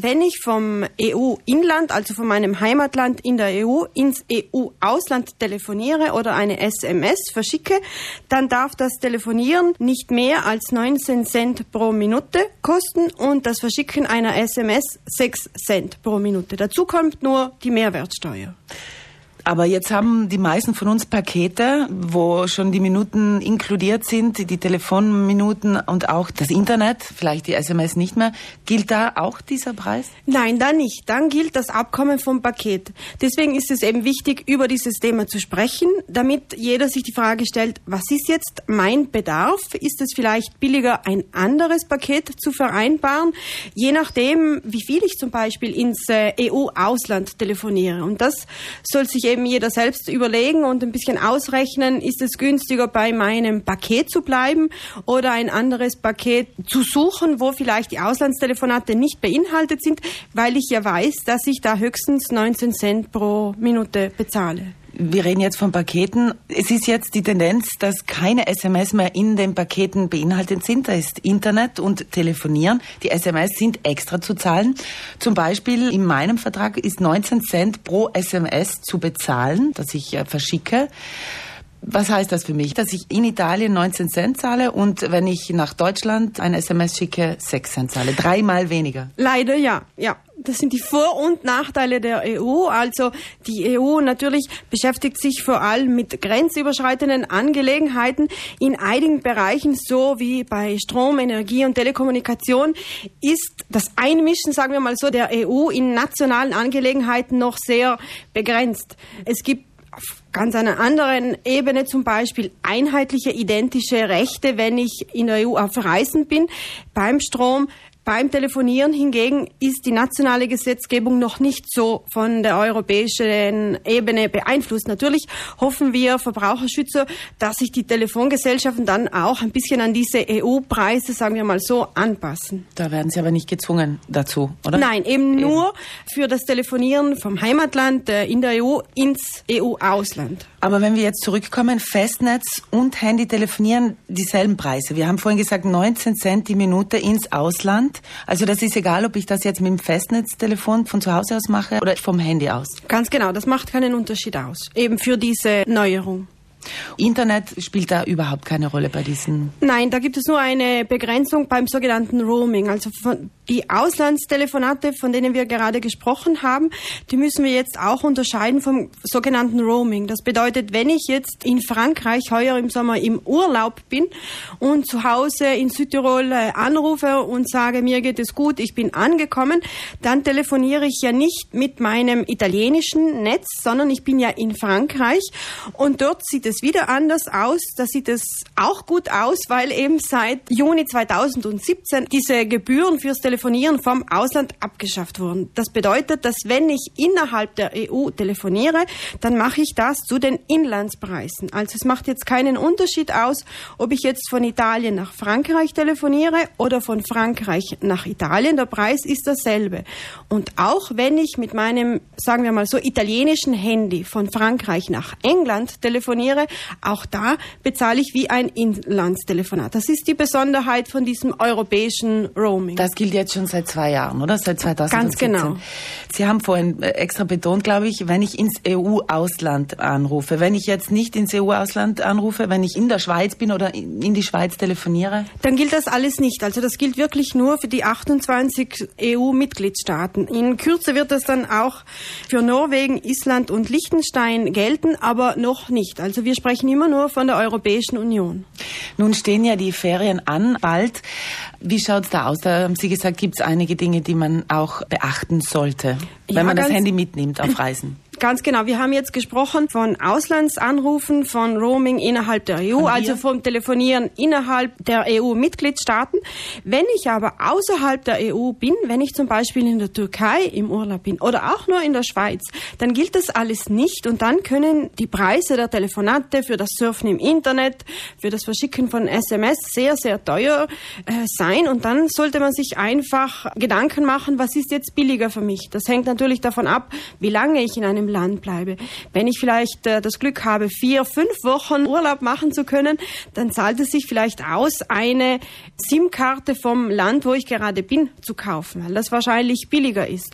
Wenn ich vom EU-Inland, also von meinem Heimatland in der EU, ins EU-Ausland telefoniere oder eine SMS verschicke, dann darf das Telefonieren nicht mehr als 19 Cent pro Minute kosten und das Verschicken einer SMS 6 Cent pro Minute. Dazu kommt nur die Mehrwertsteuer. Aber jetzt haben die meisten von uns Pakete, wo schon die Minuten inkludiert sind, die Telefonminuten und auch das Internet, vielleicht die SMS nicht mehr. Gilt da auch dieser Preis? Nein, dann nicht. Dann gilt das Abkommen vom Paket. Deswegen ist es eben wichtig, über dieses Thema zu sprechen, damit jeder sich die Frage stellt, was ist jetzt mein Bedarf? Ist es vielleicht billiger, ein anderes Paket zu vereinbaren? Je nachdem, wie viel ich zum Beispiel ins äh, EU-Ausland telefoniere. Und das soll sich eben jeder selbst überlegen und ein bisschen ausrechnen, ist es günstiger bei meinem Paket zu bleiben oder ein anderes Paket zu suchen, wo vielleicht die Auslandstelefonate nicht beinhaltet sind, weil ich ja weiß, dass ich da höchstens 19 Cent pro Minute bezahle wir reden jetzt von Paketen. Es ist jetzt die Tendenz, dass keine SMS mehr in den Paketen beinhaltet sind. Da ist Internet und Telefonieren. Die SMS sind extra zu zahlen. Zum Beispiel in meinem Vertrag ist 19 Cent pro SMS zu bezahlen, das ich äh, verschicke. Was heißt das für mich? Dass ich in Italien 19 Cent zahle und wenn ich nach Deutschland ein SMS schicke, 6 Cent zahle. Dreimal weniger. Leider ja, ja das sind die Vor- und Nachteile der EU. Also die EU natürlich beschäftigt sich vor allem mit grenzüberschreitenden Angelegenheiten. In einigen Bereichen, so wie bei Strom, Energie und Telekommunikation, ist das Einmischen, sagen wir mal so, der EU in nationalen Angelegenheiten noch sehr begrenzt. Es gibt auf ganz einer anderen Ebene zum Beispiel einheitliche, identische Rechte, wenn ich in der EU auf Reisen bin. Beim Strom beim Telefonieren hingegen ist die nationale Gesetzgebung noch nicht so von der europäischen Ebene beeinflusst. Natürlich hoffen wir Verbraucherschützer, dass sich die Telefongesellschaften dann auch ein bisschen an diese EU-Preise, sagen wir mal so, anpassen. Da werden sie aber nicht gezwungen dazu, oder? Nein, eben, eben. nur für das Telefonieren vom Heimatland äh, in der EU ins EU-Ausland. Aber wenn wir jetzt zurückkommen, Festnetz und Handy telefonieren dieselben Preise. Wir haben vorhin gesagt 19 Cent die Minute ins Ausland. Also das ist egal, ob ich das jetzt mit dem Festnetztelefon von zu Hause aus mache oder vom Handy aus. Ganz genau, das macht keinen Unterschied aus. Eben für diese Neuerung. Internet spielt da überhaupt keine Rolle bei diesen? Nein, da gibt es nur eine Begrenzung beim sogenannten Roaming. Also von, die Auslandstelefonate, von denen wir gerade gesprochen haben, die müssen wir jetzt auch unterscheiden vom sogenannten Roaming. Das bedeutet, wenn ich jetzt in Frankreich heuer im Sommer im Urlaub bin und zu Hause in Südtirol äh, anrufe und sage, mir geht es gut, ich bin angekommen, dann telefoniere ich ja nicht mit meinem italienischen Netz, sondern ich bin ja in Frankreich und dort sieht es wieder anders aus. Da sieht es auch gut aus, weil eben seit Juni 2017 diese Gebühren fürs Telefonieren Telefonieren vom Ausland abgeschafft wurden. Das bedeutet, dass wenn ich innerhalb der EU telefoniere, dann mache ich das zu den Inlandspreisen. Also es macht jetzt keinen Unterschied aus, ob ich jetzt von Italien nach Frankreich telefoniere oder von Frankreich nach Italien. Der Preis ist dasselbe. Und auch wenn ich mit meinem, sagen wir mal so, italienischen Handy von Frankreich nach England telefoniere, auch da bezahle ich wie ein Inlandstelefonat. Das ist die Besonderheit von diesem europäischen Roaming. Das gilt jetzt jetzt schon seit zwei Jahren, oder? Seit 2017. Ganz genau. Sie haben vorhin äh, extra betont, glaube ich, wenn ich ins EU-Ausland anrufe, wenn ich jetzt nicht ins EU-Ausland anrufe, wenn ich in der Schweiz bin oder in die Schweiz telefoniere? Dann gilt das alles nicht. Also das gilt wirklich nur für die 28 EU-Mitgliedstaaten. In Kürze wird das dann auch für Norwegen, Island und Liechtenstein gelten, aber noch nicht. Also wir sprechen immer nur von der Europäischen Union. Nun stehen ja die Ferien an, bald. Wie schaut es da aus? Da haben Sie gesagt, gibt es einige Dinge, die man auch beachten sollte, wenn ja, man das Handy mitnimmt auf Reisen. Ganz genau. Wir haben jetzt gesprochen von Auslandsanrufen, von Roaming innerhalb der EU, also vom Telefonieren innerhalb der EU-Mitgliedstaaten. Wenn ich aber außerhalb der EU bin, wenn ich zum Beispiel in der Türkei im Urlaub bin oder auch nur in der Schweiz, dann gilt das alles nicht und dann können die Preise der Telefonate für das Surfen im Internet, für das Verschicken von SMS sehr, sehr teuer äh, sein und dann sollte man sich einfach Gedanken machen, was ist jetzt billiger für mich. Das hängt natürlich davon ab, wie lange ich in einem Land bleibe. Wenn ich vielleicht äh, das Glück habe, vier, fünf Wochen Urlaub machen zu können, dann zahlt es sich vielleicht aus, eine SIM-Karte vom Land, wo ich gerade bin, zu kaufen, weil das wahrscheinlich billiger ist.